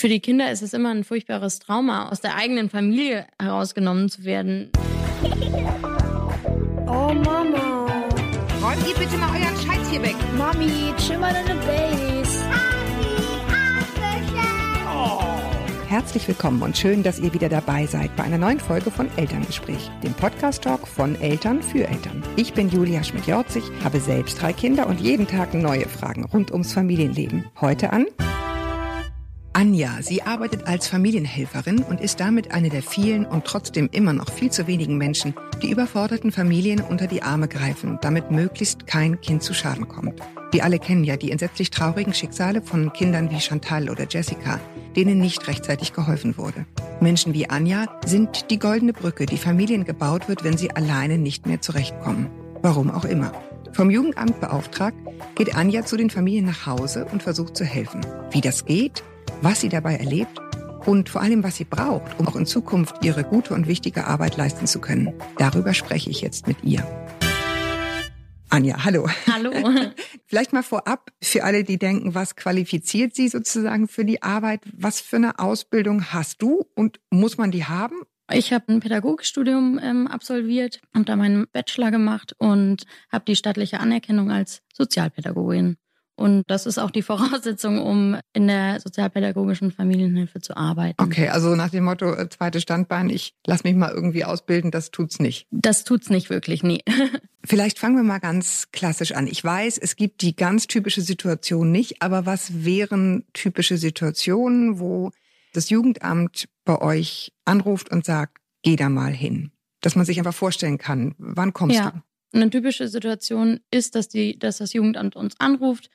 Für die Kinder ist es immer ein furchtbares Trauma, aus der eigenen Familie herausgenommen zu werden. Oh Mama. Räumt ihr bitte mal euren Scheiß hier weg. Mami, chill mal deine Base. Herzlich willkommen und schön, dass ihr wieder dabei seid bei einer neuen Folge von Elterngespräch, dem Podcast-Talk von Eltern für Eltern. Ich bin Julia Schmidt-Jorzig, habe selbst drei Kinder und jeden Tag neue Fragen rund ums Familienleben. Heute an Anja. Sie arbeitet als Familienhelferin und ist damit eine der vielen und trotzdem immer noch viel zu wenigen Menschen, die überforderten Familien unter die Arme greifen, damit möglichst kein Kind zu Schaden kommt. Wir alle kennen ja die entsetzlich traurigen Schicksale von Kindern wie Chantal oder Jessica, denen nicht rechtzeitig geholfen wurde. Menschen wie Anja sind die goldene Brücke, die Familien gebaut wird, wenn sie alleine nicht mehr zurechtkommen. Warum auch immer. Vom Jugendamt beauftragt, geht Anja zu den Familien nach Hause und versucht zu helfen. Wie das geht, was sie dabei erlebt und vor allem, was sie braucht, um auch in Zukunft ihre gute und wichtige Arbeit leisten zu können. Darüber spreche ich jetzt mit ihr. Anja, hallo. Hallo. Vielleicht mal vorab für alle, die denken, was qualifiziert Sie sozusagen für die Arbeit? Was für eine Ausbildung hast du und muss man die haben? Ich habe ein Pädagogikstudium ähm, absolviert, habe da meinen Bachelor gemacht und habe die staatliche Anerkennung als Sozialpädagogin. Und das ist auch die Voraussetzung, um in der sozialpädagogischen Familienhilfe zu arbeiten. Okay, also nach dem Motto äh, zweite Standbein, ich lass mich mal irgendwie ausbilden, das tut's nicht. Das tut's nicht wirklich, nee. Vielleicht fangen wir mal ganz klassisch an. Ich weiß, es gibt die ganz typische Situation nicht, aber was wären typische Situationen, wo das Jugendamt bei euch anruft und sagt, geh da mal hin? Dass man sich einfach vorstellen kann, wann kommst ja. du? Eine typische Situation ist, dass, die, dass das Jugendamt uns anruft.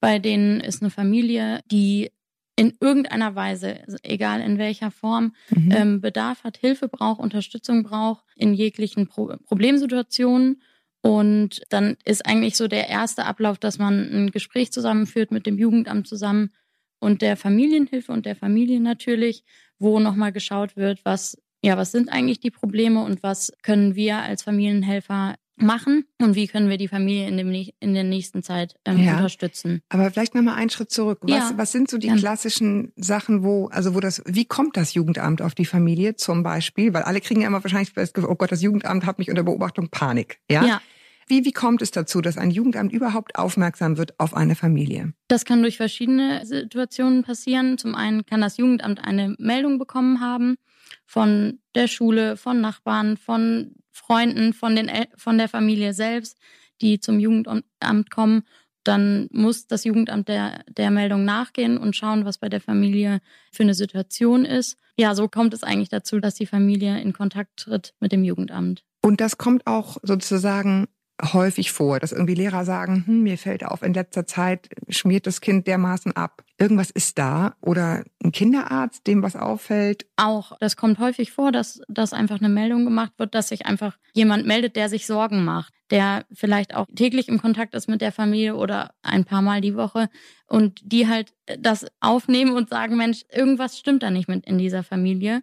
Bei denen ist eine Familie, die in irgendeiner Weise, egal in welcher Form, mhm. ähm, Bedarf hat, Hilfe braucht, Unterstützung braucht in jeglichen Pro Problemsituationen. Und dann ist eigentlich so der erste Ablauf, dass man ein Gespräch zusammenführt mit dem Jugendamt zusammen und der Familienhilfe und der Familie natürlich, wo nochmal geschaut wird, was, ja, was sind eigentlich die Probleme und was können wir als Familienhelfer machen und wie können wir die Familie in, dem, in der nächsten Zeit ähm, ja. unterstützen. Aber vielleicht nochmal einen Schritt zurück. Was, ja. was sind so die ja. klassischen Sachen, wo, also wo das, wie kommt das Jugendamt auf die Familie zum Beispiel? Weil alle kriegen ja immer wahrscheinlich oh Gott, das Jugendamt hat mich unter Beobachtung, Panik. Ja. ja. Wie, wie kommt es dazu, dass ein Jugendamt überhaupt aufmerksam wird auf eine Familie? Das kann durch verschiedene Situationen passieren. Zum einen kann das Jugendamt eine Meldung bekommen haben von der Schule, von Nachbarn, von Freunden von, den El von der Familie selbst, die zum Jugendamt kommen. Dann muss das Jugendamt der, der Meldung nachgehen und schauen, was bei der Familie für eine Situation ist. Ja, so kommt es eigentlich dazu, dass die Familie in Kontakt tritt mit dem Jugendamt. Und das kommt auch sozusagen häufig vor, dass irgendwie Lehrer sagen, hm, mir fällt auf, in letzter Zeit schmiert das Kind dermaßen ab. Irgendwas ist da oder ein Kinderarzt, dem was auffällt. Auch, das kommt häufig vor, dass, dass einfach eine Meldung gemacht wird, dass sich einfach jemand meldet, der sich Sorgen macht, der vielleicht auch täglich im Kontakt ist mit der Familie oder ein paar Mal die Woche und die halt das aufnehmen und sagen, Mensch, irgendwas stimmt da nicht mit in dieser Familie.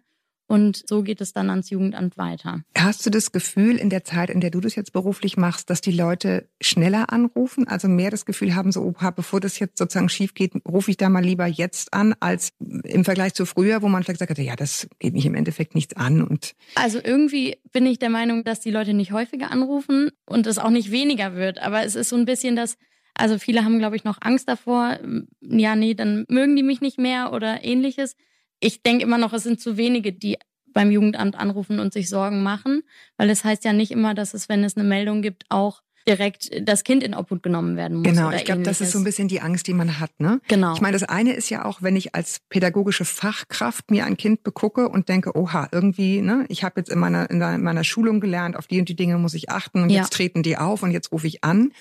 Und so geht es dann ans Jugendamt weiter. Hast du das Gefühl in der Zeit, in der du das jetzt beruflich machst, dass die Leute schneller anrufen, also mehr das Gefühl haben, so, oha, bevor das jetzt sozusagen schief geht, rufe ich da mal lieber jetzt an, als im Vergleich zu früher, wo man vielleicht gesagt hat, ja, das geht mich im Endeffekt nichts an. Und also irgendwie bin ich der Meinung, dass die Leute nicht häufiger anrufen und es auch nicht weniger wird. Aber es ist so ein bisschen das, also viele haben, glaube ich, noch Angst davor, ja, nee, dann mögen die mich nicht mehr oder ähnliches ich denke immer noch, es sind zu wenige, die beim Jugendamt anrufen und sich Sorgen machen, weil es heißt ja nicht immer, dass es, wenn es eine Meldung gibt, auch direkt das Kind in Obhut genommen werden muss. Genau, ich glaube, das ist so ein bisschen die Angst, die man hat. Ne? Genau. Ich meine, das eine ist ja auch, wenn ich als pädagogische Fachkraft mir ein Kind begucke und denke, oha, irgendwie, ne, ich habe jetzt in meiner, in meiner Schulung gelernt, auf die und die Dinge muss ich achten und ja. jetzt treten die auf und jetzt rufe ich an.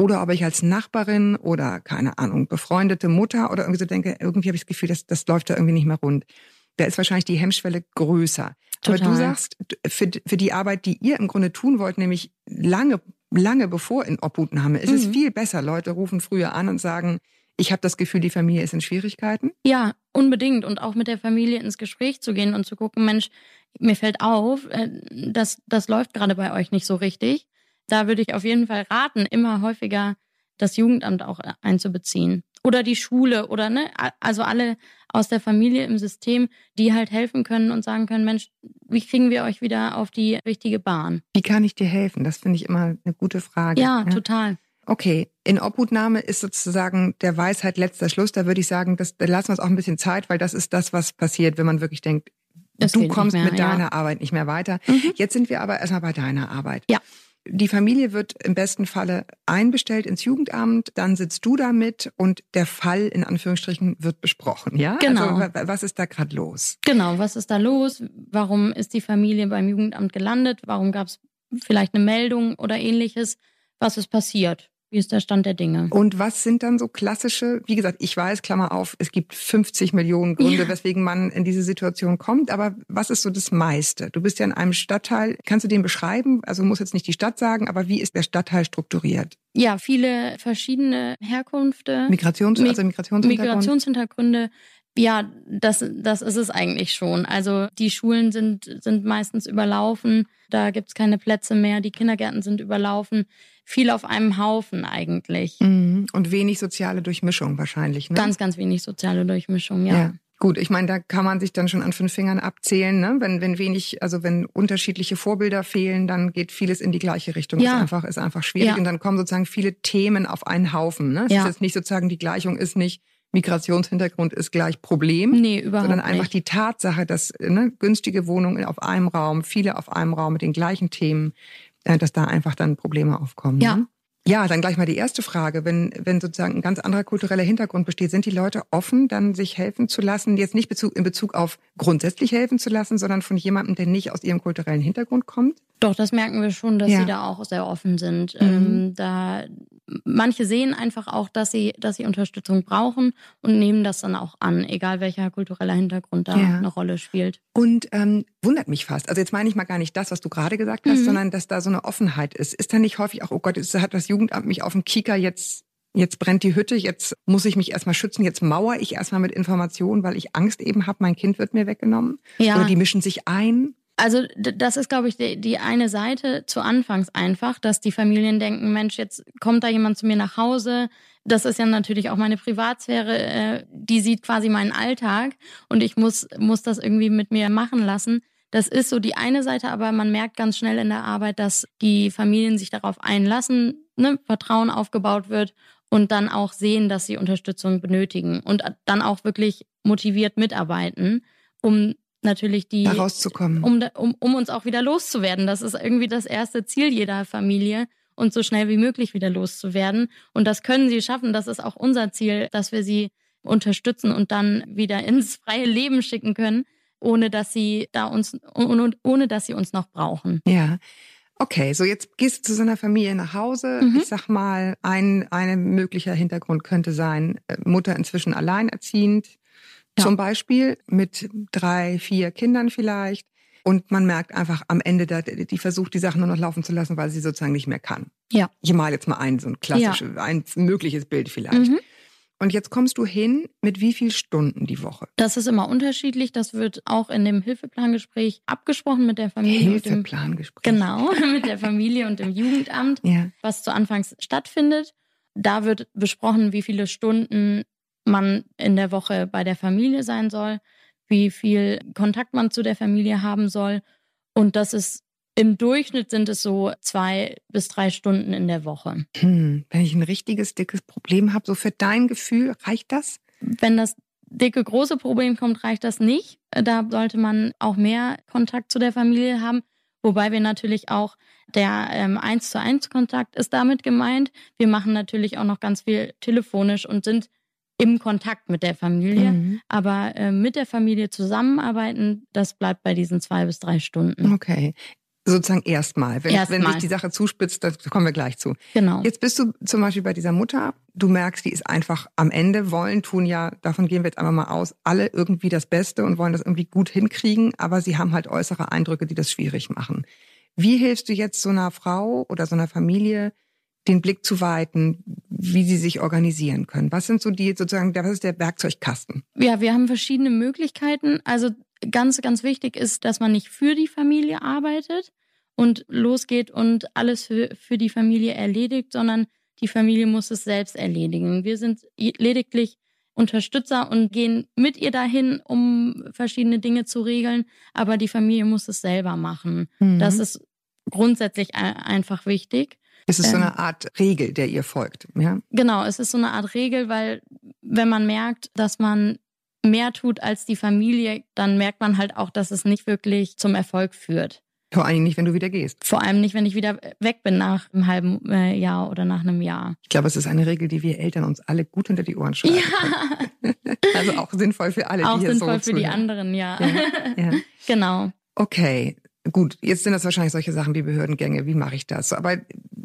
Oder ob ich als Nachbarin oder, keine Ahnung, befreundete Mutter oder irgendwie so denke, irgendwie habe ich das Gefühl, das, das läuft da irgendwie nicht mehr rund. Da ist wahrscheinlich die Hemmschwelle größer. Total. Aber du sagst, für, für die Arbeit, die ihr im Grunde tun wollt, nämlich lange, lange bevor in Obhutnahme, ist mhm. es viel besser. Leute rufen früher an und sagen, ich habe das Gefühl, die Familie ist in Schwierigkeiten. Ja, unbedingt. Und auch mit der Familie ins Gespräch zu gehen und zu gucken, Mensch, mir fällt auf, äh, das, das läuft gerade bei euch nicht so richtig da würde ich auf jeden Fall raten, immer häufiger das Jugendamt auch einzubeziehen. Oder die Schule oder ne, also alle, aus der Familie im System, die halt helfen können und sagen können, Mensch, wie kriegen wir euch wieder auf die richtige Bahn? Wie kann ich dir helfen? Das finde ich immer eine gute Frage. Ja, ja, total. Okay, in Obhutnahme ist sozusagen der Weisheit letzter Schluss. Da würde ich sagen, das, da lassen wir uns auch ein bisschen Zeit, weil das ist das, was passiert, wenn man wirklich denkt, Es du kommst mehr, mit ja. deiner Arbeit nicht mehr weiter. Mhm. Jetzt sind wir aber erstmal bei deiner Arbeit. Ja. Die Familie wird im besten Falle einbestellt ins Jugendamt, dann sitzt du da mit und der Fall in Anführungsstrichen wird besprochen, ja? Genau. Also, wa- was ist da gerade los? Genau, was ist da los? Warum ist die Familie beim Jugendamt gelandet? Warum gab es vielleicht eine Meldung oder ähnliches? Was ist passiert? Wie ist der Stand der Dinge? Und was sind dann so klassische, wie gesagt, ich weiß, Klammer auf, es gibt 50 Millionen Gründe, Ja. weswegen man in diese Situation kommt, aber was ist so das meiste? Du bist ja in einem Stadtteil, kannst du den beschreiben? Also muss jetzt nicht die Stadt sagen, aber wie ist der Stadtteil strukturiert? Ja, viele verschiedene Herkünfte, Migrations, Mi- also Migrationshintergrund? Migrationshintergründe. Ja, das, das ist es eigentlich schon. Also die Schulen sind, sind meistens überlaufen, da gibt's keine Plätze mehr, die Kindergärten sind überlaufen. Viel auf einem Haufen eigentlich. Mhm. Und wenig soziale Durchmischung wahrscheinlich, ne? Ganz, ganz wenig soziale Durchmischung, ja. Gut, ich meine, da kann man sich dann schon an fünf Fingern abzählen, ne? Wenn, wenn wenig, also wenn unterschiedliche Vorbilder fehlen, dann geht vieles in die gleiche Richtung. Ja. Ist einfach, ist einfach schwierig. Ja. Und dann kommen sozusagen viele Themen auf einen Haufen. Ne? Es Ja. ist jetzt nicht sozusagen, die Gleichung ist nicht Migrationshintergrund ist gleich Problem. Nee, überhaupt sondern einfach nicht. die Tatsache, dass ne, günstige Wohnungen auf einem Raum, viele auf einem Raum mit den gleichen Themen, äh, dass da einfach dann Probleme aufkommen. Ja. Ne? Ja, dann gleich mal die erste Frage. Wenn, wenn sozusagen ein ganz anderer kultureller Hintergrund besteht, sind die Leute offen, dann sich helfen zu lassen, jetzt nicht Bezug, in Bezug auf grundsätzlich helfen zu lassen, sondern von jemandem, der nicht aus ihrem kulturellen Hintergrund kommt? Doch, das merken wir schon, dass Ja. sie da auch sehr offen sind. Mhm. Ähm, da manche sehen einfach auch, dass sie, dass sie Unterstützung brauchen und nehmen das dann auch an, egal welcher kultureller Hintergrund da Ja. eine Rolle spielt. Und ähm, wundert mich fast. Also jetzt meine ich mal gar nicht das, was du gerade gesagt hast, Mhm. sondern dass da so eine Offenheit ist. Ist da nicht häufig auch, oh Gott, jetzt hat das Jugendamt mich auf dem Kieker, jetzt, jetzt brennt die Hütte, jetzt muss ich mich erstmal schützen, jetzt mauer ich erstmal mit Informationen, weil ich Angst eben habe, mein Kind wird mir weggenommen. Ja. Oder die mischen sich ein. Also das ist, glaube ich, die, die eine Seite zu Anfangs einfach, dass die Familien denken, Mensch, jetzt kommt da jemand zu mir nach Hause. Das ist ja natürlich auch meine Privatsphäre. Äh, die sieht quasi meinen Alltag und ich muss, muss das irgendwie mit mir machen lassen. Das ist so die eine Seite, aber man merkt ganz schnell in der Arbeit, dass die Familien sich darauf einlassen, ne, Vertrauen aufgebaut wird und dann auch sehen, dass sie Unterstützung benötigen und dann auch wirklich motiviert mitarbeiten, um natürlich die da rauszukommen. um, um, um uns auch wieder loszuwerden. Das ist irgendwie das erste Ziel jeder Familie, uns so schnell wie möglich wieder loszuwerden. Und das können sie schaffen. Das ist auch unser Ziel, dass wir sie unterstützen und dann wieder ins freie Leben schicken können, ohne dass sie da uns, ohne, ohne dass sie uns noch brauchen. Ja. Okay, so jetzt gehst du zu so einer Familie nach Hause. Mhm. Ich sag mal, ein, ein möglicher Hintergrund könnte sein, äh, Mutter inzwischen alleinerziehend, Ja. zum Beispiel mit drei, vier Kindern vielleicht. Und man merkt einfach am Ende, die versucht, die Sachen nur noch laufen zu lassen, weil sie sozusagen nicht mehr kann. Ja. Ich male jetzt mal ein, so ein klassisches, ein mögliches Bild vielleicht. Mhm. Und jetzt kommst du hin mit wie viel Stunden die Woche? Das ist immer unterschiedlich. Das wird auch in dem Hilfeplangespräch abgesprochen mit der Familie. Hilfeplangespräch. genau, mit der Familie und dem Jugendamt. Ja. was zu Anfangs stattfindet. Da wird besprochen, wie viele Stunden man in der Woche bei der Familie sein soll, wie viel Kontakt man zu der Familie haben soll. Und das ist im Durchschnitt sind es so zwei bis drei Stunden in der Woche. Hm, wenn ich ein richtiges, dickes Problem habe, so für dein Gefühl, reicht das? Wenn das dicke, große Problem kommt, reicht das nicht. Da sollte man auch mehr Kontakt zu der Familie haben. Wobei wir natürlich auch der ähm, 1 zu 1 Kontakt ist damit gemeint. Wir machen natürlich auch noch ganz viel telefonisch und sind im Kontakt mit der Familie. Mhm. Aber äh, mit der Familie zusammenarbeiten, das bleibt bei diesen zwei bis drei Stunden. Okay. Sozusagen erstmal. Wenn, wenn Erstmal. sich die Sache zuspitzt, da kommen wir gleich zu. Genau. Jetzt bist du zum Beispiel bei dieser Mutter, du merkst, die ist einfach am Ende, wollen, tun ja, davon gehen wir jetzt einfach mal aus, alle irgendwie das Beste und wollen das irgendwie gut hinkriegen, aber sie haben halt äußere Eindrücke, die das schwierig machen. Wie hilfst du jetzt so einer Frau oder so einer Familie, den Blick zu weiten, wie sie sich organisieren können? Was sind so die sozusagen, was ist der Werkzeugkasten? Ja, wir haben verschiedene Möglichkeiten. Also ganz, ganz wichtig ist, dass man nicht für die Familie arbeitet und losgeht und alles für, für die Familie erledigt, sondern die Familie muss es selbst erledigen. Wir sind lediglich Unterstützer und gehen mit ihr dahin, um verschiedene Dinge zu regeln. Aber die Familie muss es selber machen. Mhm. Das ist grundsätzlich einfach wichtig. Es ist so eine Art Regel, der ihr folgt. Ja? Genau, es ist so eine Art Regel, weil wenn man merkt, dass man mehr tut als die Familie, dann merkt man halt auch, dass es nicht wirklich zum Erfolg führt. Vor allem nicht, wenn du wieder gehst. Vor allem nicht, wenn ich wieder weg bin nach einem halben äh, Jahr oder nach einem Jahr. Ich glaube, es ist eine Regel, die wir Eltern uns alle gut unter die Ohren schreiben. Ja. also auch sinnvoll für alle, auch die hier sinnvoll so für die anderen, ja. ja. ja. genau. Okay, gut. Jetzt sind das wahrscheinlich solche Sachen wie Behördengänge. Wie mache ich das? Aber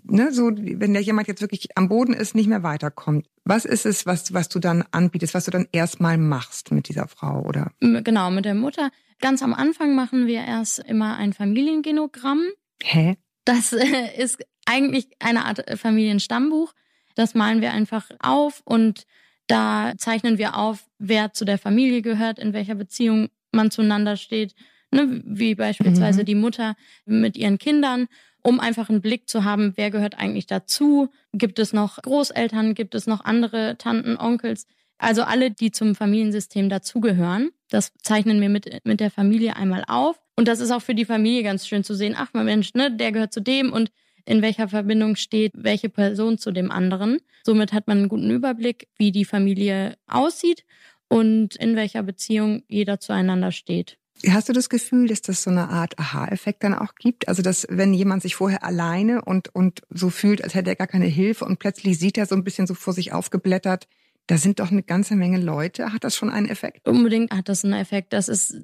ne, so, wenn der jemand jetzt wirklich am Boden ist, nicht mehr weiterkommt. Was ist es, was, was du dann anbietest, was du dann erstmal machst mit dieser Frau, oder? Genau, mit der Mutter. Ganz am Anfang machen wir erst immer ein Familiengenogramm. Hä? Das äh, ist eigentlich eine Art Familienstammbuch. Das malen wir einfach auf und da zeichnen wir auf, wer zu der Familie gehört, in welcher Beziehung man zueinander steht, ne, wie beispielsweise mhm. die Mutter mit ihren Kindern, um einfach einen Blick zu haben, wer gehört eigentlich dazu. Gibt es noch Großeltern, gibt es noch andere Tanten, Onkels? Also alle, die zum Familiensystem dazugehören. Das zeichnen wir mit, mit der Familie einmal auf. Und das ist auch für die Familie ganz schön zu sehen. Ach, mein Mensch, ne, der gehört zu dem und in welcher Verbindung steht welche Person zu dem anderen. Somit hat man einen guten Überblick, wie die Familie aussieht und in welcher Beziehung jeder zueinander steht. Hast du das Gefühl, dass das so eine Art Aha-Effekt dann auch gibt? Also, dass wenn jemand sich vorher alleine und, und so fühlt, als hätte er gar keine Hilfe und plötzlich sieht er so ein bisschen so vor sich aufgeblättert, da sind doch eine ganze Menge Leute. Hat das schon einen Effekt? Unbedingt hat das einen Effekt. Das ist,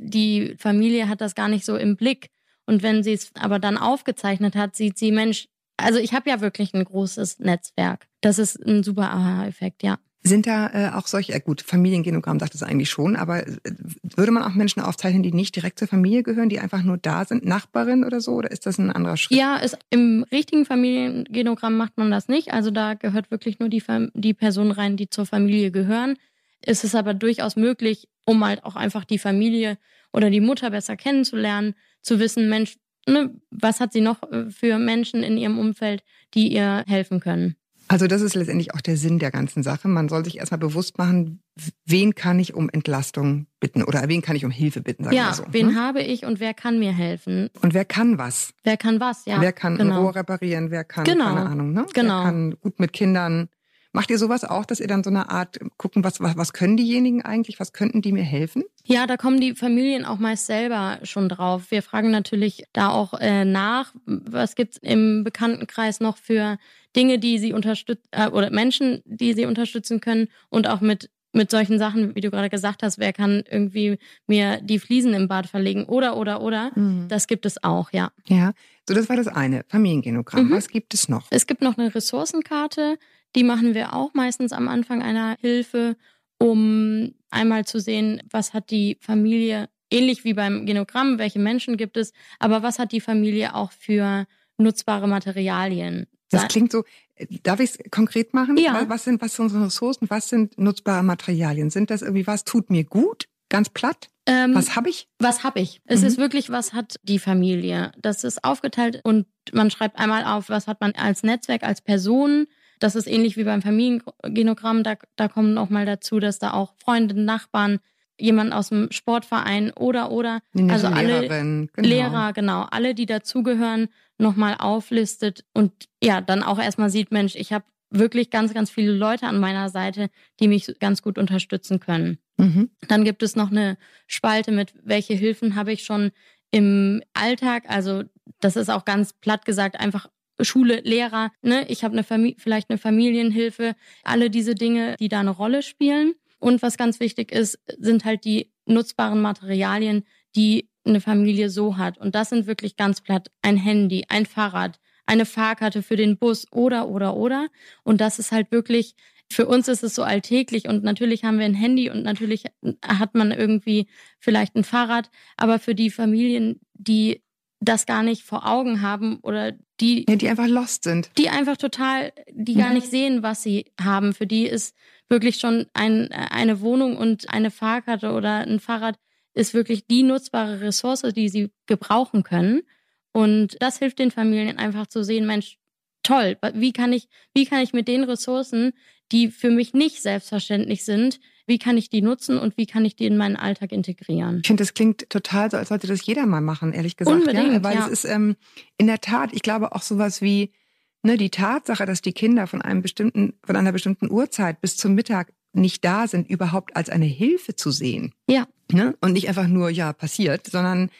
die Familie hat das gar nicht so im Blick. Und wenn sie es aber dann aufgezeichnet hat, sieht sie, Mensch, also ich habe ja wirklich ein großes Netzwerk. Das ist ein super Aha-Effekt, ja. Sind da äh, auch solche, äh, gut, Familiengenogramm sagt es eigentlich schon, aber äh, würde man auch Menschen aufzeichnen, die nicht direkt zur Familie gehören, die einfach nur da sind, Nachbarin oder so, oder ist das ein anderer Schritt? Ja, ist, im richtigen Familiengenogramm macht man das nicht. Also da gehört wirklich nur die, die Personen rein, die zur Familie gehören. Es ist aber durchaus möglich, um halt auch einfach die Familie oder die Mutter besser kennenzulernen, zu wissen, Mensch, ne, was hat sie noch äh, für Menschen in ihrem Umfeld, die ihr helfen können. Also das ist letztendlich auch der Sinn der ganzen Sache. Man soll sich erstmal bewusst machen, wen kann ich um Entlastung bitten oder wen kann ich um Hilfe bitten, sagen ja, wir so. wen ne? habe ich und wer kann mir helfen? Und wer kann was? Wer kann was, ja. Wer kann genau. ein Rohr reparieren, wer kann, Genau. keine Ahnung, ne? Genau. Wer kann gut mit Kindern. Macht ihr sowas auch, dass ihr dann so eine Art gucken, was, was, was können diejenigen eigentlich, was könnten die mir helfen? Ja, da kommen die Familien auch meist selber schon drauf. Wir fragen natürlich da auch äh, nach, was gibt's im Bekanntenkreis noch für Dinge, die sie unterstützen äh, oder Menschen, die sie unterstützen können und auch mit mit solchen Sachen, wie du gerade gesagt hast, wer kann irgendwie mir die Fliesen im Bad verlegen oder oder oder, das gibt es auch, ja. Ja, so das war das eine, Familiengenogramm. Mhm. Was gibt es noch? Es gibt noch eine Ressourcenkarte, die machen wir auch meistens am Anfang einer Hilfe, um einmal zu sehen, was hat die Familie, ähnlich wie beim Genogramm, welche Menschen gibt es, aber was hat die Familie auch für nutzbare Materialien. Das klingt so, äh, darf ich es konkret machen? Ja. Was sind, was sind unsere Ressourcen? Was sind nutzbare Materialien? Sind das irgendwie, was tut mir gut? Ganz platt? Ähm, Was habe ich? Was habe ich? Es Mhm. ist wirklich, was hat die Familie? Das ist aufgeteilt und man schreibt einmal auf, was hat man als Netzwerk, als Person. Das ist ähnlich wie beim Familiengenogramm. Da, da kommen noch mal dazu, dass da auch Freunde, Nachbarn, jemand aus dem Sportverein oder oder also alle Lehrerin, genau. Lehrer, genau, alle, die dazugehören, nochmal auflistet und ja, dann auch erstmal sieht, Mensch, ich habe wirklich ganz, ganz viele Leute an meiner Seite, die mich ganz gut unterstützen können. Mhm. Dann gibt es noch eine Spalte mit, welche Hilfen habe ich schon im Alltag. Also das ist auch ganz platt gesagt einfach Schule, Lehrer. Ne? Ich habe eine Famili vielleicht eine Familienhilfe. Alle diese Dinge, die da eine Rolle spielen. Und was ganz wichtig ist, sind halt die nutzbaren Materialien, die eine Familie so hat. Und das sind wirklich ganz platt ein Handy, ein Fahrrad, eine Fahrkarte für den Bus oder, oder, oder. Und das ist halt wirklich, für uns ist es so alltäglich und natürlich haben wir ein Handy und natürlich hat man irgendwie vielleicht ein Fahrrad, aber für die Familien, die das gar nicht vor Augen haben oder die, Ja, die einfach lost sind. die einfach total, die gar Mhm. nicht sehen, was sie haben. Für die ist wirklich schon ein, eine Wohnung und eine Fahrkarte oder ein Fahrrad ist wirklich die nutzbare Ressource, die sie gebrauchen können. Und das hilft den Familien einfach zu sehen, Mensch, toll. Wie kann ich, wie kann ich mit den Ressourcen, die für mich nicht selbstverständlich sind, wie kann ich die nutzen und wie kann ich die in meinen Alltag integrieren? Ich finde, das klingt total so, als sollte das jeder mal machen, ehrlich gesagt. Unbedingt, ja, weil ja. es ist ähm, in der Tat, ich glaube auch sowas wie ne, die Tatsache, dass die Kinder von einem bestimmten, von einer bestimmten Uhrzeit bis zum Mittag nicht da sind, überhaupt als eine Hilfe zu sehen. Ja. Ne? Und nicht einfach nur, ja, passiert, sondern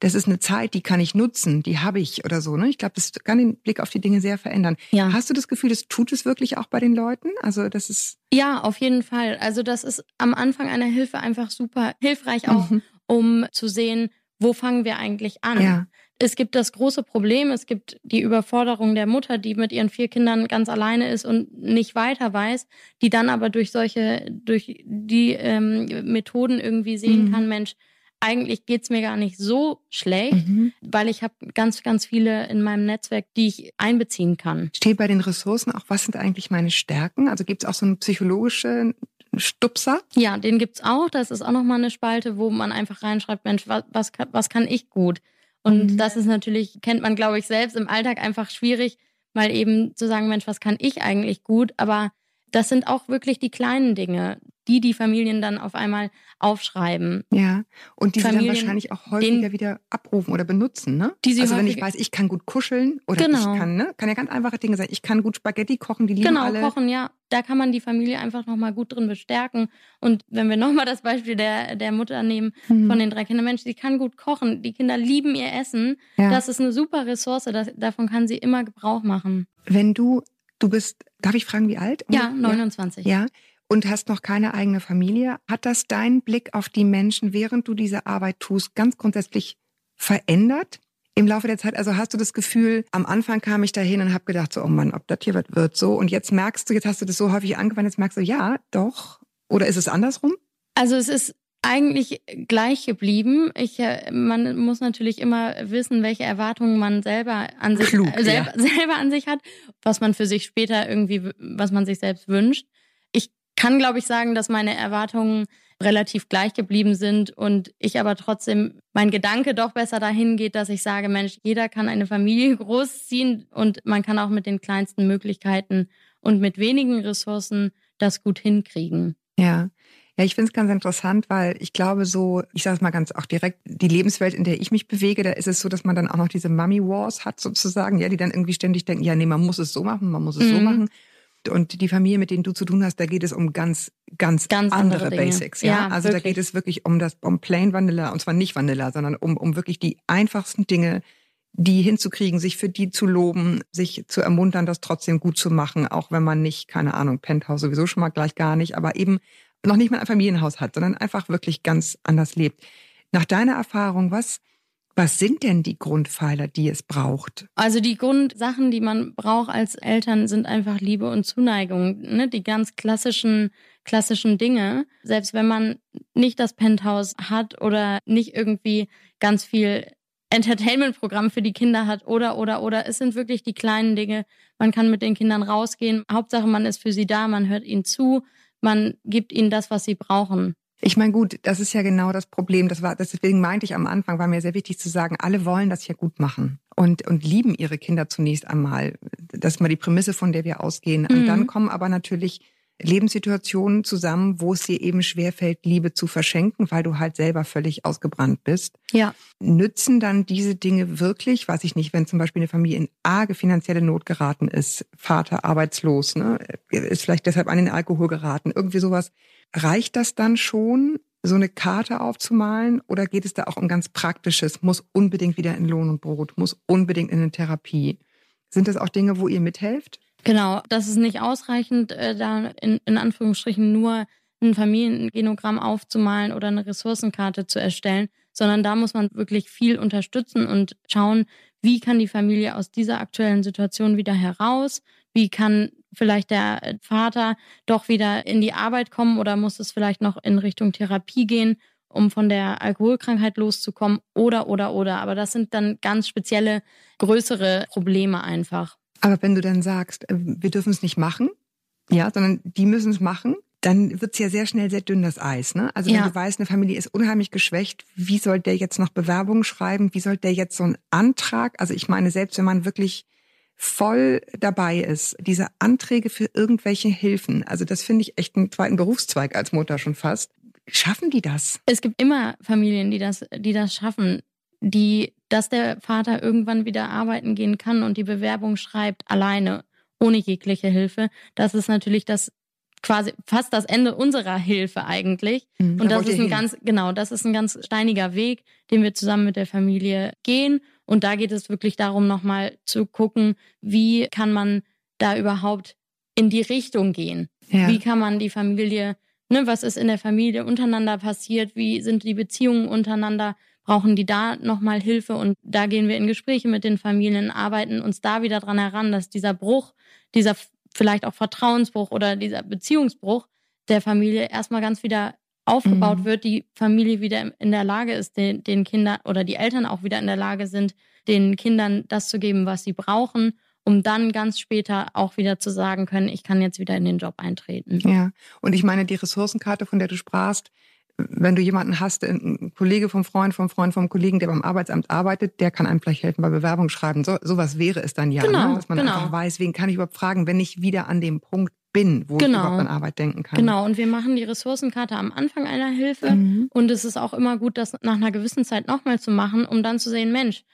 das ist eine Zeit, die kann ich nutzen, die habe ich oder so. Ne? Ich glaube, das kann den Blick auf die Dinge sehr verändern. Ja. Hast du das Gefühl, das tut es wirklich auch bei den Leuten? Also das ist Ja, auf jeden Fall. Also das ist am Anfang einer Hilfe einfach super hilfreich auch, Mhm. um zu sehen, wo fangen wir eigentlich an. ja, Es gibt das große Problem, es gibt die Überforderung der Mutter, die mit ihren vier Kindern ganz alleine ist und nicht weiter weiß, die dann aber durch solche, durch die ähm, Methoden irgendwie sehen Mhm. kann, Mensch, eigentlich geht's mir gar nicht so schlecht, mhm. weil ich habe ganz, ganz viele in meinem Netzwerk, die ich einbeziehen kann. steht bei den Ressourcen auch, was sind eigentlich meine Stärken? Also gibt es auch so einen psychologischen Stupser? Ja, den gibt's auch. Das ist auch nochmal eine Spalte, wo man einfach reinschreibt, Mensch, was, was, was kann ich gut? Und Mhm. das ist natürlich, kennt man, glaube ich, selbst im Alltag einfach schwierig, mal eben zu sagen, Mensch, was kann ich eigentlich gut? Aber das sind auch wirklich die kleinen Dinge, die die Familien dann auf einmal aufschreiben. Ja. Und die sie dann Familien, wahrscheinlich auch häufiger den- wieder abrufen oder benutzen, ne? Die sie also wenn ich weiß, ich kann gut kuscheln oder Genau. ich kann, ne? Kann ja ganz einfache Dinge sein. Ich kann gut Spaghetti kochen, die lieben Genau, alle. kochen, ja. Da kann man die Familie einfach nochmal gut drin bestärken. Und wenn wir nochmal das Beispiel der, der Mutter nehmen, Hm. von den drei Kindern, Mensch, die kann gut kochen, die Kinder lieben ihr Essen. ja. Das ist eine super Ressource, das, davon kann sie immer Gebrauch machen. wenn du, du bist, darf ich fragen, wie alt? Ja, 29. Ja. Und hast noch keine eigene Familie. Hat das deinen Blick auf die Menschen, während du diese Arbeit tust, ganz grundsätzlich verändert? Im Laufe der Zeit, also hast du das Gefühl, am Anfang kam ich dahin und habe gedacht, so, oh Mann, ob das hier was wird, so. Und jetzt merkst du, jetzt hast du das so häufig angewandt, jetzt merkst du, ja, doch. Oder ist es andersrum? Also es ist eigentlich gleich geblieben. Ich, äh, man muss natürlich immer wissen, welche Erwartungen man selber an sich, Klug, äh, selber, selber an sich hat, was man für sich später irgendwie, was man sich selbst wünscht. Ich kann, glaube ich, sagen, dass meine Erwartungen relativ gleich geblieben sind und ich aber trotzdem mein Gedanke doch besser dahin geht, dass ich sage, Mensch, jeder kann eine Familie großziehen und man kann auch mit den kleinsten Möglichkeiten und mit wenigen Ressourcen das gut hinkriegen. Ja. Ja, ich finde es ganz interessant, weil ich glaube so, ich sage es mal ganz auch direkt, die Lebenswelt, in der ich mich bewege, da ist es so, dass man dann auch noch diese Mummy Wars hat sozusagen, ja, die dann irgendwie ständig denken, ja, nee, man muss es so machen, man muss es so Mhm. machen. Und die Familie, mit denen du zu tun hast, da geht es um ganz, ganz, Ganz andere andere. Basics. Ja, Ja, also da wirklich. geht es wirklich um das, um Plain Vanilla und zwar nicht Vanilla, sondern um, um wirklich die einfachsten Dinge, die hinzukriegen, sich für die zu loben, sich zu ermuntern, das trotzdem gut zu machen, auch wenn man nicht, keine Ahnung, Penthouse sowieso schon mal gleich gar nicht, aber eben noch nicht mal ein Familienhaus hat, sondern einfach wirklich ganz anders lebt. Nach deiner Erfahrung, was, was sind denn die Grundpfeiler, die es braucht? Also die Grundsachen, die man braucht als Eltern, sind einfach Liebe und Zuneigung. Ne? Die ganz klassischen, klassischen Dinge. Selbst wenn man nicht das Penthouse hat oder nicht irgendwie ganz viel Entertainment-Programm für die Kinder hat oder, oder, oder. Es sind wirklich die kleinen Dinge. Man kann mit den Kindern rausgehen. Hauptsache, man ist für sie da, man hört ihnen zu, man gibt ihnen das, was sie brauchen. Ich meine, gut, das ist ja genau das Problem. Das war, deswegen meinte ich am Anfang, war mir sehr wichtig zu sagen, alle wollen das ja gut machen und, und lieben ihre Kinder zunächst einmal. Das ist mal die Prämisse, von der wir ausgehen. Und Mhm. dann kommen aber natürlich Lebenssituationen zusammen, wo es dir eben schwerfällt, Liebe zu verschenken, weil du halt selber völlig ausgebrannt bist. Ja. Nützen dann diese Dinge wirklich, weiß ich nicht, wenn zum Beispiel eine Familie in arge finanzielle Not geraten ist, Vater arbeitslos, ne, ist vielleicht deshalb an den Alkohol geraten, irgendwie sowas. Reicht das dann schon, so eine Karte aufzumalen oder geht es da auch um ganz Praktisches, muss unbedingt wieder in Lohn und Brot, muss unbedingt in eine Therapie? Sind das auch Dinge, wo ihr mithelft? Genau, das ist nicht ausreichend, äh, da in, in Anführungsstrichen nur ein Familiengenogramm aufzumalen oder eine Ressourcenkarte zu erstellen, sondern da muss man wirklich viel unterstützen und schauen, wie kann die Familie aus dieser aktuellen Situation wieder heraus, wie kann vielleicht der Vater doch wieder in die Arbeit kommen oder muss es vielleicht noch in Richtung Therapie gehen, um von der Alkoholkrankheit loszukommen oder, oder, oder. Aber das sind dann ganz spezielle, größere Probleme einfach. Aber wenn du dann sagst, äh, wir dürfen es nicht machen, ja, sondern die müssen es machen, dann wird es ja sehr schnell sehr dünn, das Eis. Ne? Also wenn Ja. du weißt, eine Familie ist unheimlich geschwächt, wie soll der jetzt noch Bewerbungen schreiben? Wie soll der jetzt so einen Antrag? Also ich meine, selbst wenn man wirklich voll dabei ist, diese Anträge für irgendwelche Hilfen, also das finde ich echt einen zweiten Berufszweig als Mutter schon fast. Schaffen die das? Es gibt immer Familien, die das, die das schaffen, die, dass der Vater irgendwann wieder arbeiten gehen kann und die Bewerbung schreibt alleine, ohne jegliche Hilfe. Das ist natürlich das quasi fast das Ende unserer Hilfe eigentlich. Mhm, und da das ist ein ganz, genau, das ist ein ganz steiniger Weg, den wir zusammen mit der Familie gehen. Und da geht es wirklich darum, nochmal zu gucken, wie kann man da überhaupt in die Richtung gehen? Ja. Wie kann man die Familie, ne, was ist in der Familie untereinander passiert? Wie sind die Beziehungen untereinander? Brauchen die da nochmal Hilfe? Und da gehen wir in Gespräche mit den Familien, arbeiten uns da wieder dran heran, dass dieser Bruch, dieser vielleicht auch Vertrauensbruch oder dieser Beziehungsbruch der Familie erstmal ganz wieder aufgebaut Mhm. wird, die Familie wieder in der Lage ist, den, den Kindern oder die Eltern auch wieder in der Lage sind, den Kindern das zu geben, was sie brauchen, um dann ganz später auch wieder zu sagen können, ich kann jetzt wieder in den Job eintreten. Ja, und ich meine, die Ressourcenkarte, von der du sprachst, wenn du jemanden hast, ein Kollege vom Freund, vom Freund, vom Kollegen, der beim Arbeitsamt arbeitet, der kann einem vielleicht helfen bei Bewerbung schreiben. So, sowas wäre es dann ja, Genau, ne? dass man genau. einfach weiß, wen kann ich überhaupt fragen, wenn ich wieder an dem Punkt bin, wo ich Genau. überhaupt an Arbeit denken kann. Genau, und wir machen die Ressourcenkarte am Anfang einer Hilfe. Mhm. Und es ist auch immer gut, das nach einer gewissen Zeit nochmal zu machen, um dann zu sehen, Mensch,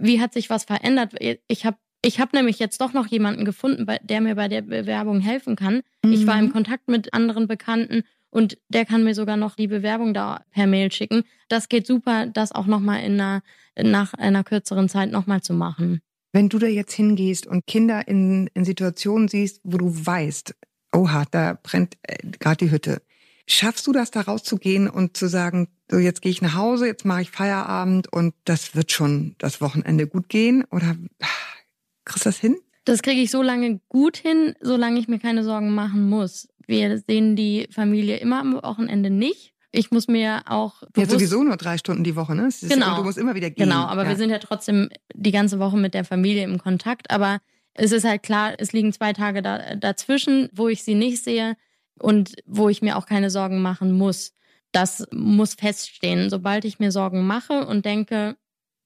wie hat sich was verändert? Ich habe ich hab nämlich jetzt doch noch jemanden gefunden, der mir bei der Bewerbung helfen kann. Ich war Mhm. im Kontakt mit anderen Bekannten und der kann mir sogar noch die Bewerbung da per Mail schicken. Das geht super, das auch nochmal in einer, nach einer kürzeren Zeit nochmal zu machen. Wenn du da jetzt hingehst und Kinder in, in Situationen siehst, wo du weißt, oha, da brennt äh, gerade die Hütte. Schaffst du das, da rauszugehen und zu sagen, so jetzt gehe ich nach Hause, jetzt mache ich Feierabend und das wird schon das Wochenende gut gehen? Oder ah, kriegst du das hin? Das kriege ich so lange gut hin, solange ich mir keine Sorgen machen muss. Wir sehen die Familie immer am Wochenende nicht. Ich muss mir auch Ja, bewusst sowieso nur drei Stunden die Woche, ne? Ist, Genau. Du musst immer wieder gehen. Genau, aber ja. wir sind ja trotzdem die ganze Woche mit der Familie im Kontakt. Aber es ist halt klar, es liegen zwei Tage da, dazwischen, wo ich sie nicht sehe und wo ich mir auch keine Sorgen machen muss. Das muss feststehen. Sobald ich mir Sorgen mache und denke,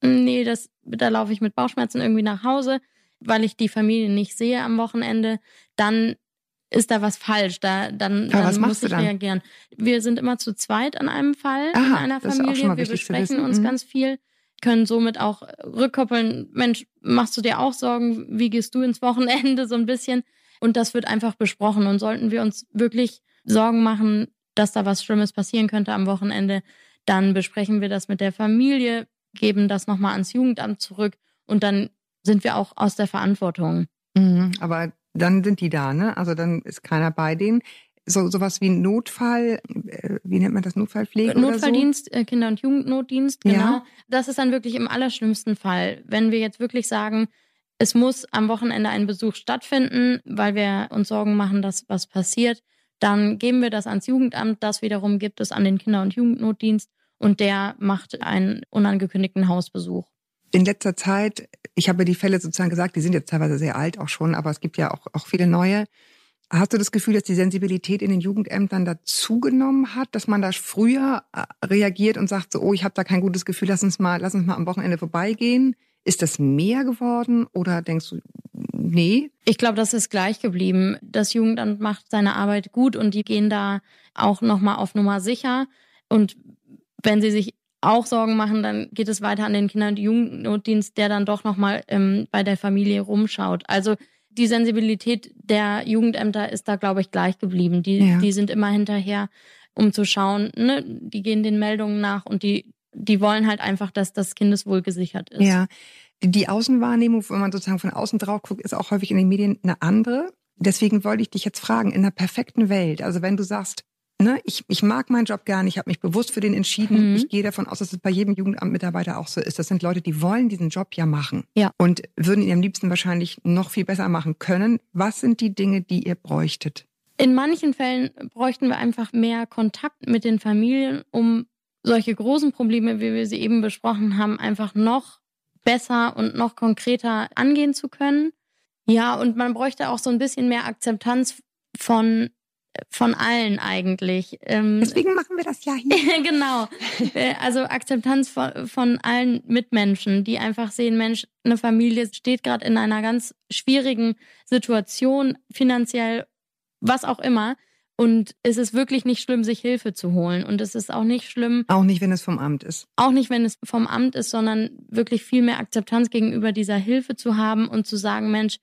"Hm, nee, das, da laufe ich mit Bauchschmerzen irgendwie nach Hause, weil ich die Familie nicht sehe am Wochenende, dann ist da was falsch. Da, dann, was dann muss du ich dann? reagieren. Wir sind immer zu zweit an einem Fall in Aha, einer ist auch Familie. Wir besprechen uns Mhm. ganz viel, können somit auch rückkoppeln, Mensch, machst du dir auch Sorgen? Wie gehst du ins Wochenende so ein bisschen? Und das wird einfach besprochen. Und sollten wir uns wirklich Sorgen machen, dass da was Schlimmes passieren könnte am Wochenende, dann besprechen wir das mit der Familie, geben das nochmal ans Jugendamt zurück und dann sind wir auch aus der Verantwortung. Mhm, aber dann sind die da, ne? Also dann ist keiner bei denen. So sowas wie ein Notfall, äh, wie nennt man das Notfallpflege Notfalldienst, äh, Kinder- und Jugendnotdienst, genau. Ja. Das ist dann wirklich im allerschlimmsten Fall, wenn wir jetzt wirklich sagen, es muss am Wochenende ein Besuch stattfinden, weil wir uns Sorgen machen, dass was passiert, dann geben wir das ans Jugendamt, das wiederum gibt es an den Kinder- und Jugendnotdienst und der macht einen unangekündigten Hausbesuch. In letzter Zeit, ich habe die Fälle sozusagen gesagt, die sind jetzt teilweise sehr alt auch schon, aber es gibt ja auch, auch viele neue. Hast du das Gefühl, dass die Sensibilität in den Jugendämtern dazugenommen hat, dass man da früher äh, reagiert und sagt so, oh, ich habe da kein gutes Gefühl, lass uns mal, lass uns mal am Wochenende vorbeigehen? Ist das mehr geworden oder denkst du, nee? Ich glaube, das ist gleich geblieben. Das Jugendamt macht seine Arbeit gut und die gehen da auch nochmal auf Nummer sicher. Und wenn sie sich auch Sorgen machen, dann geht es weiter an den Kinder- und Jugendnotdienst, der dann doch nochmal ähm, bei der Familie rumschaut. Also die Sensibilität der Jugendämter ist da, glaube ich, gleich geblieben. Die, Ja. die sind immer hinterher, um zu schauen, ne? die gehen den Meldungen nach und die, die wollen halt einfach, dass das Kindeswohl gesichert ist. Ja. Die, die Außenwahrnehmung, wenn man sozusagen von außen drauf guckt, ist auch häufig in den Medien eine andere. Deswegen wollte ich dich jetzt fragen, in einer perfekten Welt, also wenn du sagst, ne, ich, ich mag meinen Job gern, ich habe mich bewusst für den entschieden, Mhm. ich gehe davon aus, dass es bei jedem Jugendamtmitarbeiter auch so ist. Das sind Leute, die wollen diesen Job ja machen Ja. und würden ihn am liebsten wahrscheinlich noch viel besser machen können. Was sind die Dinge, die ihr bräuchtet? In manchen Fällen bräuchten wir einfach mehr Kontakt mit den Familien, um solche großen Probleme, wie wir sie eben besprochen haben, einfach noch besser und noch konkreter angehen zu können. Ja, und man bräuchte auch so ein bisschen mehr Akzeptanz von von allen eigentlich. Ähm, Deswegen machen wir das ja hier. genau. Äh, Also Akzeptanz von, von allen Mitmenschen, die einfach sehen, Mensch, eine Familie steht gerade in einer ganz schwierigen Situation, finanziell, was auch immer. Und es ist wirklich nicht schlimm, sich Hilfe zu holen. Und es ist auch nicht schlimm, Auch nicht, wenn es vom Amt ist. auch nicht, wenn es vom Amt ist, sondern wirklich viel mehr Akzeptanz gegenüber dieser Hilfe zu haben und zu sagen, Mensch,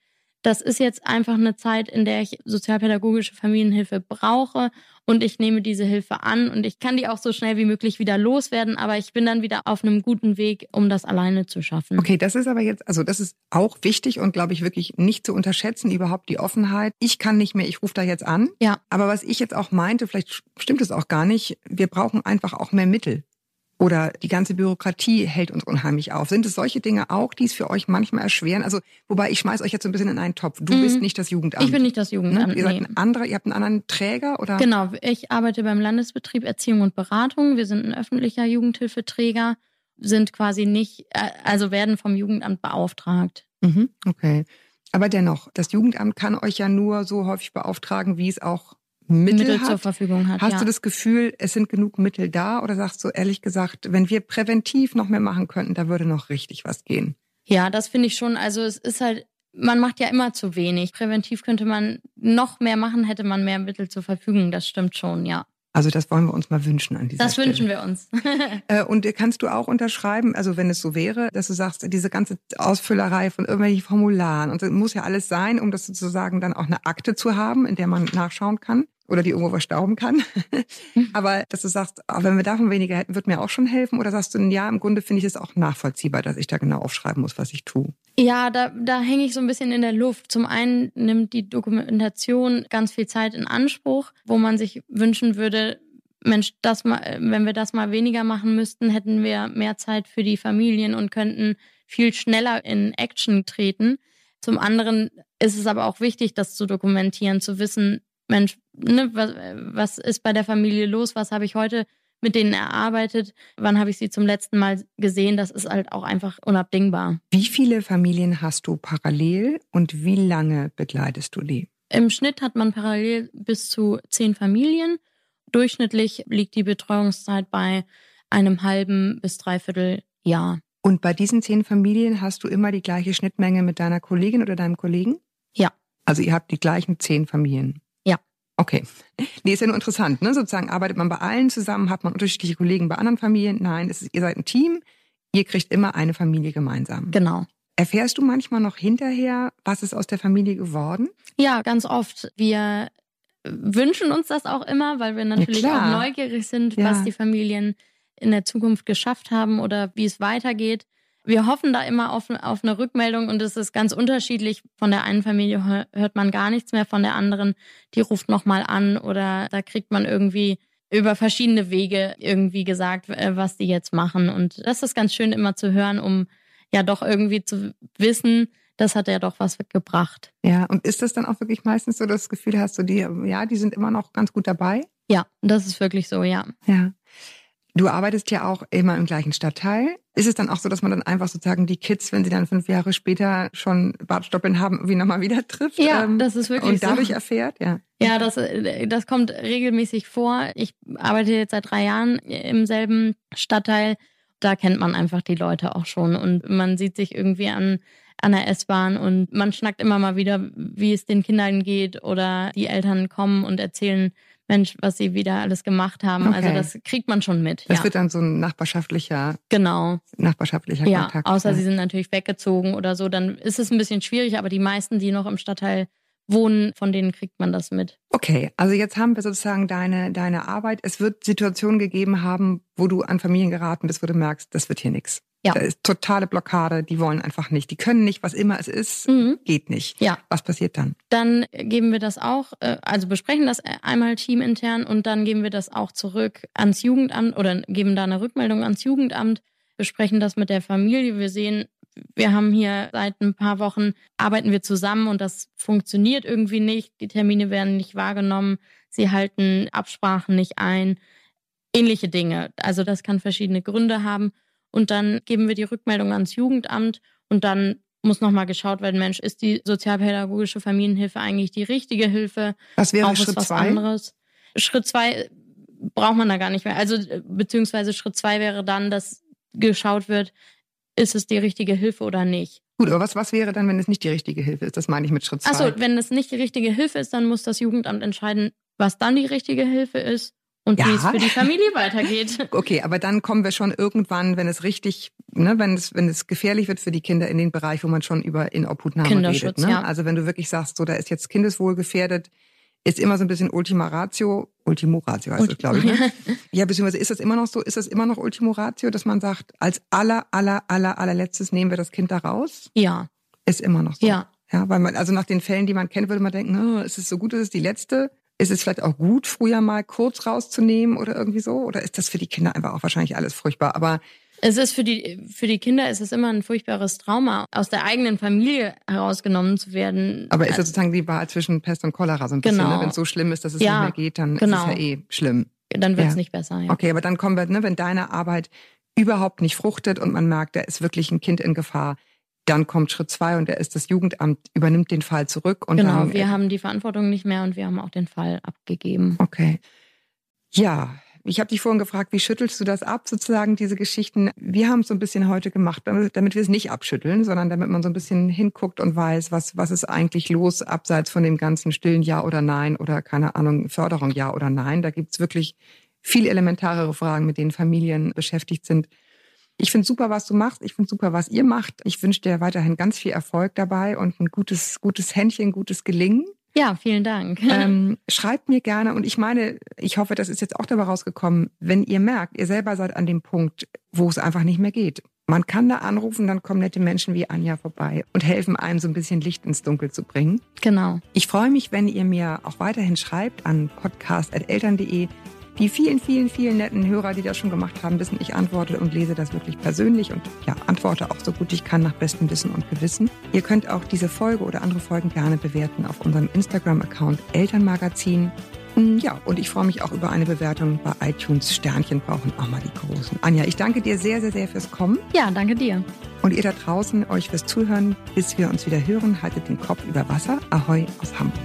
das ist jetzt einfach eine Zeit, in der ich sozialpädagogische Familienhilfe brauche und ich nehme diese Hilfe an und ich kann die auch so schnell wie möglich wieder loswerden, aber ich bin dann wieder auf einem guten Weg, um das alleine zu schaffen. Okay, das ist aber jetzt, also das ist auch wichtig und glaube ich wirklich nicht zu unterschätzen, überhaupt die Offenheit. Ich kann nicht mehr, ich rufe da jetzt an. Ja. Aber was ich jetzt auch meinte, vielleicht stimmt es auch gar nicht, wir brauchen einfach auch mehr Mittel. Oder die ganze Bürokratie hält uns unheimlich auf. Sind es solche Dinge auch, die es für euch manchmal erschweren? Also, wobei ich schmeiß euch jetzt so ein bisschen in einen Topf. Du Mhm. bist nicht das Jugendamt. Ich bin nicht das ne? Jugendamt. Ihr seid nee. ein anderer, ihr habt einen anderen Träger oder? Genau, ich arbeite beim Landesbetrieb Erziehung und Beratung. Wir sind ein öffentlicher Jugendhilfeträger, sind quasi nicht, äh, also werden vom Jugendamt beauftragt. Mhm, okay. Aber dennoch, das Jugendamt kann euch ja nur so häufig beauftragen, wie es auch Mittel, Mittel hat. zur Verfügung hat. Hast ja. du das Gefühl, es sind genug Mittel da oder sagst du ehrlich gesagt, wenn wir präventiv noch mehr machen könnten, da würde noch richtig was gehen? Ja, das finde ich schon. Also es ist halt, man macht ja immer zu wenig. Präventiv könnte man noch mehr machen, hätte man mehr Mittel zur Verfügung. Das stimmt schon, ja. Also das wollen wir uns mal wünschen an dieser Das Stelle. wünschen wir uns. Äh, Und kannst du auch unterschreiben, also wenn es so wäre, dass du sagst, diese ganze Ausfüllerei von irgendwelchen Formularen und das muss ja alles sein, um das sozusagen dann auch eine Akte zu haben, in der man nachschauen kann oder die irgendwo verstauben kann. Aber dass du sagst, ah, wenn wir davon weniger hätten, wird mir auch schon helfen. Oder sagst du, ja, im Grunde finde ich es auch nachvollziehbar, dass ich da genau aufschreiben muss, was ich tue. Ja, da, da hänge ich so ein bisschen in der Luft. Zum einen nimmt die Dokumentation ganz viel Zeit in Anspruch, wo man sich wünschen würde, Mensch, das mal, wenn wir das mal weniger machen müssten, hätten wir mehr Zeit für die Familien und könnten viel schneller in Action treten. Zum anderen ist es aber auch wichtig, das zu dokumentieren, zu wissen, Mensch, ne, was, was ist bei der Familie los? Was habe ich heute mit denen erarbeitet? Wann habe ich sie zum letzten Mal gesehen? Das ist halt auch einfach unabdingbar. Wie viele Familien hast du parallel und wie lange begleitest du die? Im Schnitt hat man parallel bis zu zehn Familien. Durchschnittlich liegt die Betreuungszeit bei einem halben bis dreiviertel Jahr. Und bei diesen zehn Familien hast du immer die gleiche Schnittmenge mit deiner Kollegin oder deinem Kollegen? Ja. Also ihr habt die gleichen zehn Familien? Ja. Okay. Nee, ist ja nur interessant, ne? Sozusagen arbeitet man bei allen zusammen, hat man unterschiedliche Kollegen bei anderen Familien? Nein, es ist, ihr seid ein Team, ihr kriegt immer eine Familie gemeinsam. Genau. Erfährst du manchmal noch hinterher, was ist aus der Familie geworden? Ja, ganz oft. Wir wünschen uns das auch immer, weil wir natürlich klar. auch neugierig sind, Ja. was die Familien in der Zukunft geschafft haben oder wie es weitergeht. Wir hoffen da immer auf, auf eine Rückmeldung und es ist ganz unterschiedlich. Von der einen Familie hö- hört man gar nichts mehr, von der anderen, die ruft nochmal an oder da kriegt man irgendwie über verschiedene Wege irgendwie gesagt, äh, was die jetzt machen. Und das ist ganz schön immer zu hören, um ja doch irgendwie zu wissen, das hat ja doch was gebracht. Ja, und ist das dann auch wirklich meistens so, dass du das Gefühl hast, so die, ja, die sind immer noch ganz gut dabei? Ja, das ist wirklich so, ja. Ja. Du arbeitest ja auch immer im gleichen Stadtteil. Ist es dann auch so, dass man dann einfach sozusagen die Kids, wenn sie dann fünf Jahre später schon Bartstoppeln haben, irgendwie nochmal wieder trifft? Ja, ähm, das ist wirklich Und dadurch so. erfährt? Ja. Ja, das, äh, das kommt regelmäßig vor. Ich arbeite jetzt seit drei Jahren im selben Stadtteil. Da kennt man einfach die Leute auch schon und man sieht sich irgendwie an, an der S-Bahn und man schnackt immer mal wieder, wie es den Kindern geht oder die Eltern kommen und erzählen, Mensch, was sie wieder alles gemacht haben. Also Okay. das kriegt man schon mit. Das ja, wird dann so ein nachbarschaftlicher, genau. nachbarschaftlicher Ja, Kontakt. außer sein. sie sind natürlich weggezogen oder so, dann ist es ein bisschen schwierig, aber die meisten, die noch im Stadtteil wohnen, von denen kriegt man das mit. Okay, also jetzt haben wir sozusagen deine, deine Arbeit. Es wird Situationen gegeben haben, wo du an Familien geraten bist, wo du merkst, das wird hier nichts. Ja. Da ist totale Blockade, die wollen einfach nicht. Die können nicht, was immer es ist, Mhm. geht nicht. Ja. Was passiert dann? Dann geben wir das auch, äh, also besprechen das einmal teamintern und dann geben wir das auch zurück ans Jugendamt oder geben da eine Rückmeldung ans Jugendamt, besprechen das mit der Familie. Wir sehen, wir haben hier seit ein paar Wochen arbeiten wir zusammen und das funktioniert irgendwie nicht. Die Termine werden nicht wahrgenommen. Sie halten Absprachen nicht ein. Ähnliche Dinge. Also das kann verschiedene Gründe haben. Und dann geben wir die Rückmeldung ans Jugendamt und dann muss nochmal geschaut werden, Mensch, ist die sozialpädagogische Familienhilfe eigentlich die richtige Hilfe? Was wäre Auch Schritt was zwei? anderes. Schritt zwei braucht man da gar nicht mehr. Also äh, beziehungsweise Schritt zwei wäre dann, dass geschaut wird, ist es die richtige Hilfe oder nicht. Gut, aber was, was wäre dann, wenn es nicht die richtige Hilfe ist? Das meine ich mit Schritt zwei. Achso, wenn es nicht die richtige Hilfe ist, dann muss das Jugendamt entscheiden, was dann die richtige Hilfe ist und Ja. wie es für die Familie weitergeht. Okay, aber dann kommen wir schon irgendwann, wenn es richtig, ne, wenn es, wenn es gefährlich wird für die Kinder in den Bereich, wo man schon über Inobhutnahme Kinderschutz, redet. Ne? ja. Also wenn du wirklich sagst, so da ist jetzt Kindeswohl gefährdet, ist immer so ein bisschen Ultima Ratio, Ultimo Ratio heißt das, glaube ich. Ne? Ja, beziehungsweise ist das immer noch so, ist das immer noch Ultimo Ratio, dass man sagt, als aller, aller, aller, allerletztes nehmen wir das Kind da raus? Ja, Ist immer noch so. ja. Ja, weil man, also nach den Fällen, die man kennt, würde man denken, oh, ist es so gut, ist es die letzte? Ist es vielleicht auch gut, früher mal kurz rauszunehmen oder irgendwie so? Oder ist das für die Kinder einfach auch wahrscheinlich alles furchtbar? Aber Es ist für die, für die Kinder ist es immer ein furchtbares Trauma, aus der eigenen Familie herausgenommen zu werden. Aber ist das sozusagen die Wahl zwischen Pest und Cholera so ein bisschen? Genau. Ne? Wenn es so schlimm ist, dass es Ja, nicht mehr geht, dann genau. ist es ja eh schlimm. dann wird es Ja. nicht besser. Ja. Okay, aber dann kommen wir, ne, wenn deine Arbeit überhaupt nicht fruchtet und man merkt, da ist wirklich ein Kind in Gefahr, dann kommt Schritt zwei und da ist das Jugendamt, übernimmt den Fall zurück und genau, dann. wir haben die Verantwortung nicht mehr und wir haben auch den Fall abgegeben. Okay. Ja, ich habe dich vorhin gefragt, wie schüttelst du das ab, sozusagen, diese Geschichten? Wir haben es so ein bisschen heute gemacht, damit, damit wir es nicht abschütteln, sondern damit man so ein bisschen hinguckt und weiß, was, was ist eigentlich los, abseits von dem ganzen stillen Ja oder Nein oder keine Ahnung, Förderung Ja oder Nein. Da gibt's wirklich viel elementarere Fragen, mit denen Familien beschäftigt sind. Ich finde super, was du machst. Ich finde super, was ihr macht. Ich wünsche dir weiterhin ganz viel Erfolg dabei und ein gutes, gutes Händchen, gutes Gelingen. Ja, vielen Dank. Ähm, schreibt mir gerne und ich meine, ich hoffe, das ist jetzt auch dabei rausgekommen, wenn ihr merkt, ihr selber seid an dem Punkt, wo es einfach nicht mehr geht. Man kann da anrufen, dann kommen nette Menschen wie Anja vorbei und helfen einem so ein bisschen Licht ins Dunkel zu bringen. genau. Ich freue mich, wenn ihr mir auch weiterhin schreibt an podcast.eltern.de. Die vielen, vielen, vielen netten Hörer, die das schon gemacht haben, wissen, ich antworte und lese das wirklich persönlich und ja, antworte auch so gut ich kann nach bestem Wissen und Gewissen. Ihr könnt auch diese Folge oder andere Folgen gerne bewerten auf unserem Instagram-Account Elternmagazin. Mm, Ja, und ich freue mich auch über eine Bewertung bei iTunes. Sternchen brauchen auch mal die großen. Anja, ich danke dir sehr, sehr, sehr fürs Kommen. Ja, danke dir. Und ihr da draußen, euch fürs Zuhören. Bis wir uns wieder hören, haltet den Kopf über Wasser. Ahoi aus Hamburg.